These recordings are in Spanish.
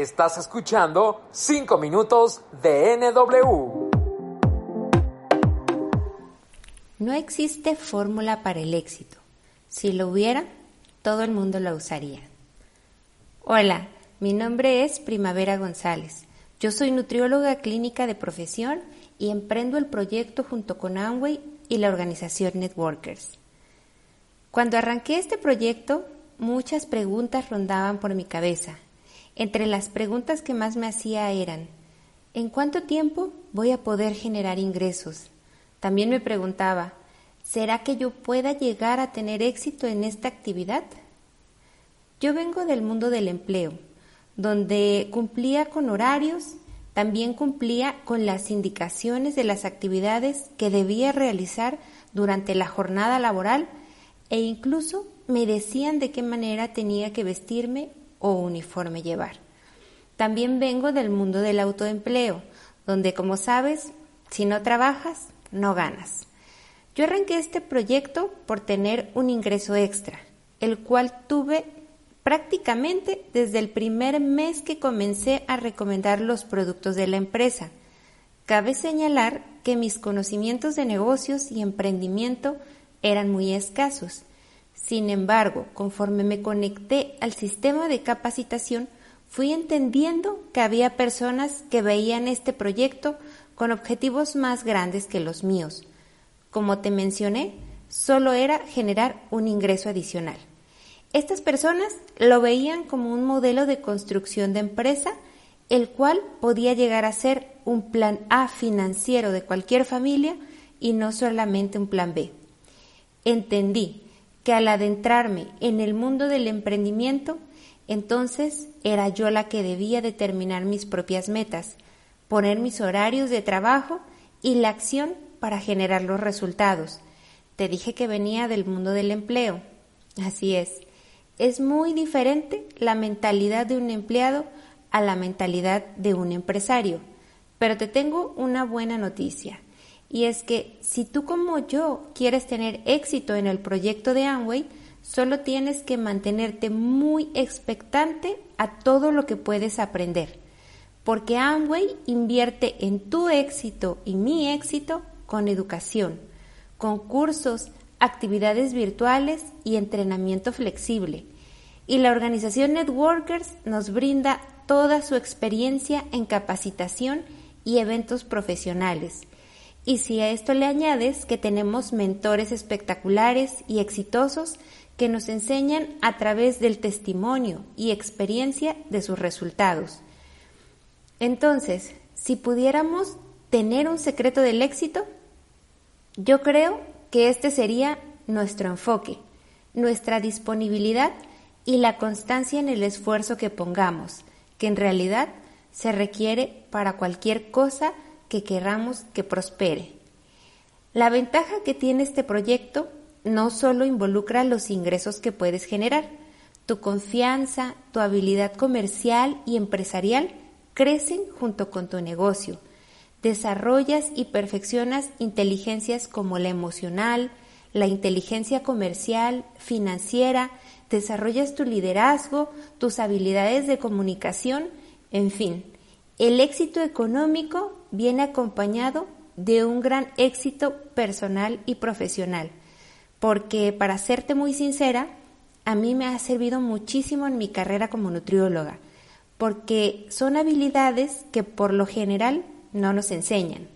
Estás escuchando 5 minutos de NW. No existe fórmula para el éxito. Si lo hubiera, todo el mundo la usaría. Hola, mi nombre es Primavera González. Yo soy nutrióloga clínica de profesión y emprendo el proyecto junto con Amway y la organización Networkers. Cuando arranqué este proyecto, muchas preguntas rondaban por mi cabeza entre las preguntas que más me hacía eran, ¿en cuánto tiempo voy a poder generar ingresos? También me preguntaba, ¿será que yo pueda llegar a tener éxito en esta actividad? Yo vengo del mundo del empleo, donde cumplía con horarios, también cumplía con las indicaciones de las actividades que debía realizar durante la jornada laboral e incluso me decían de qué manera tenía que vestirme o uniforme llevar. También vengo del mundo del autoempleo, donde como sabes, si no trabajas, no ganas. Yo arranqué este proyecto por tener un ingreso extra, el cual tuve prácticamente desde el primer mes que comencé a recomendar los productos de la empresa. Cabe señalar que mis conocimientos de negocios y emprendimiento eran muy escasos sin embargo, conforme me conecté al sistema de capacitación, fui entendiendo que había personas que veían este proyecto con objetivos más grandes que los míos. Como te mencioné, solo era generar un ingreso adicional. Estas personas lo veían como un modelo de construcción de empresa, el cual podía llegar a ser un plan A financiero de cualquier familia y no solamente un plan B. Entendí que al adentrarme en el mundo del emprendimiento, entonces era yo la que debía determinar mis propias metas, poner mis horarios de trabajo y la acción para generar los resultados. Te dije que venía del mundo del empleo. Así es. Es muy diferente la mentalidad de un empleado a la mentalidad de un empresario. Pero te tengo una buena noticia. Y es que si tú como yo quieres tener éxito en el proyecto de Amway, solo tienes que mantenerte muy expectante a todo lo que puedes aprender. Porque Amway invierte en tu éxito y mi éxito con educación, con cursos, actividades virtuales y entrenamiento flexible. Y la organización Networkers nos brinda toda su experiencia en capacitación y eventos profesionales y si a esto le añades que tenemos mentores espectaculares y exitosos que nos enseñan a través del testimonio y experiencia de sus resultados. Entonces, si pudiéramos tener un secreto del éxito, yo creo que este sería nuestro enfoque, nuestra disponibilidad y la constancia en el esfuerzo que pongamos, que en realidad se requiere para cualquier cosa que queramos que prospere. La ventaja que tiene este proyecto no solo involucra los ingresos que puedes generar, tu confianza, tu habilidad comercial y empresarial crecen junto con tu negocio. Desarrollas y perfeccionas inteligencias como la emocional, la inteligencia comercial, financiera, desarrollas tu liderazgo, tus habilidades de comunicación, en fin, el éxito económico viene acompañado de un gran éxito personal y profesional, porque para serte muy sincera, a mí me ha servido muchísimo en mi carrera como nutrióloga, porque son habilidades que por lo general no nos enseñan.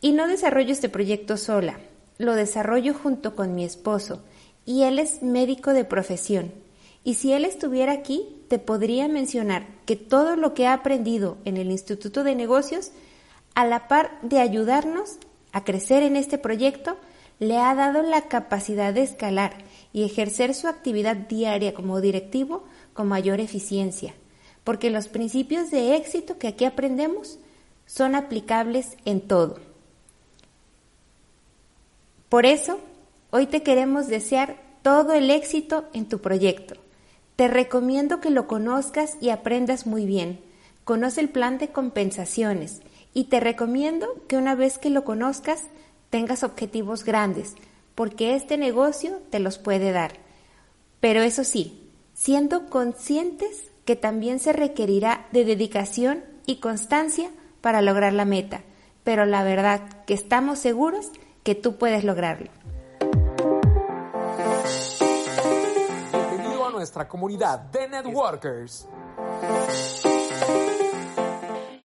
Y no desarrollo este proyecto sola, lo desarrollo junto con mi esposo, y él es médico de profesión. Y si él estuviera aquí, te podría mencionar que todo lo que ha aprendido en el Instituto de Negocios, a la par de ayudarnos a crecer en este proyecto, le ha dado la capacidad de escalar y ejercer su actividad diaria como directivo con mayor eficiencia, porque los principios de éxito que aquí aprendemos son aplicables en todo. Por eso, hoy te queremos desear todo el éxito en tu proyecto. Te recomiendo que lo conozcas y aprendas muy bien. Conoce el plan de compensaciones y te recomiendo que una vez que lo conozcas tengas objetivos grandes, porque este negocio te los puede dar. Pero eso sí, siendo conscientes que también se requerirá de dedicación y constancia para lograr la meta, pero la verdad que estamos seguros que tú puedes lograrlo. nuestra comunidad de pues, networkers.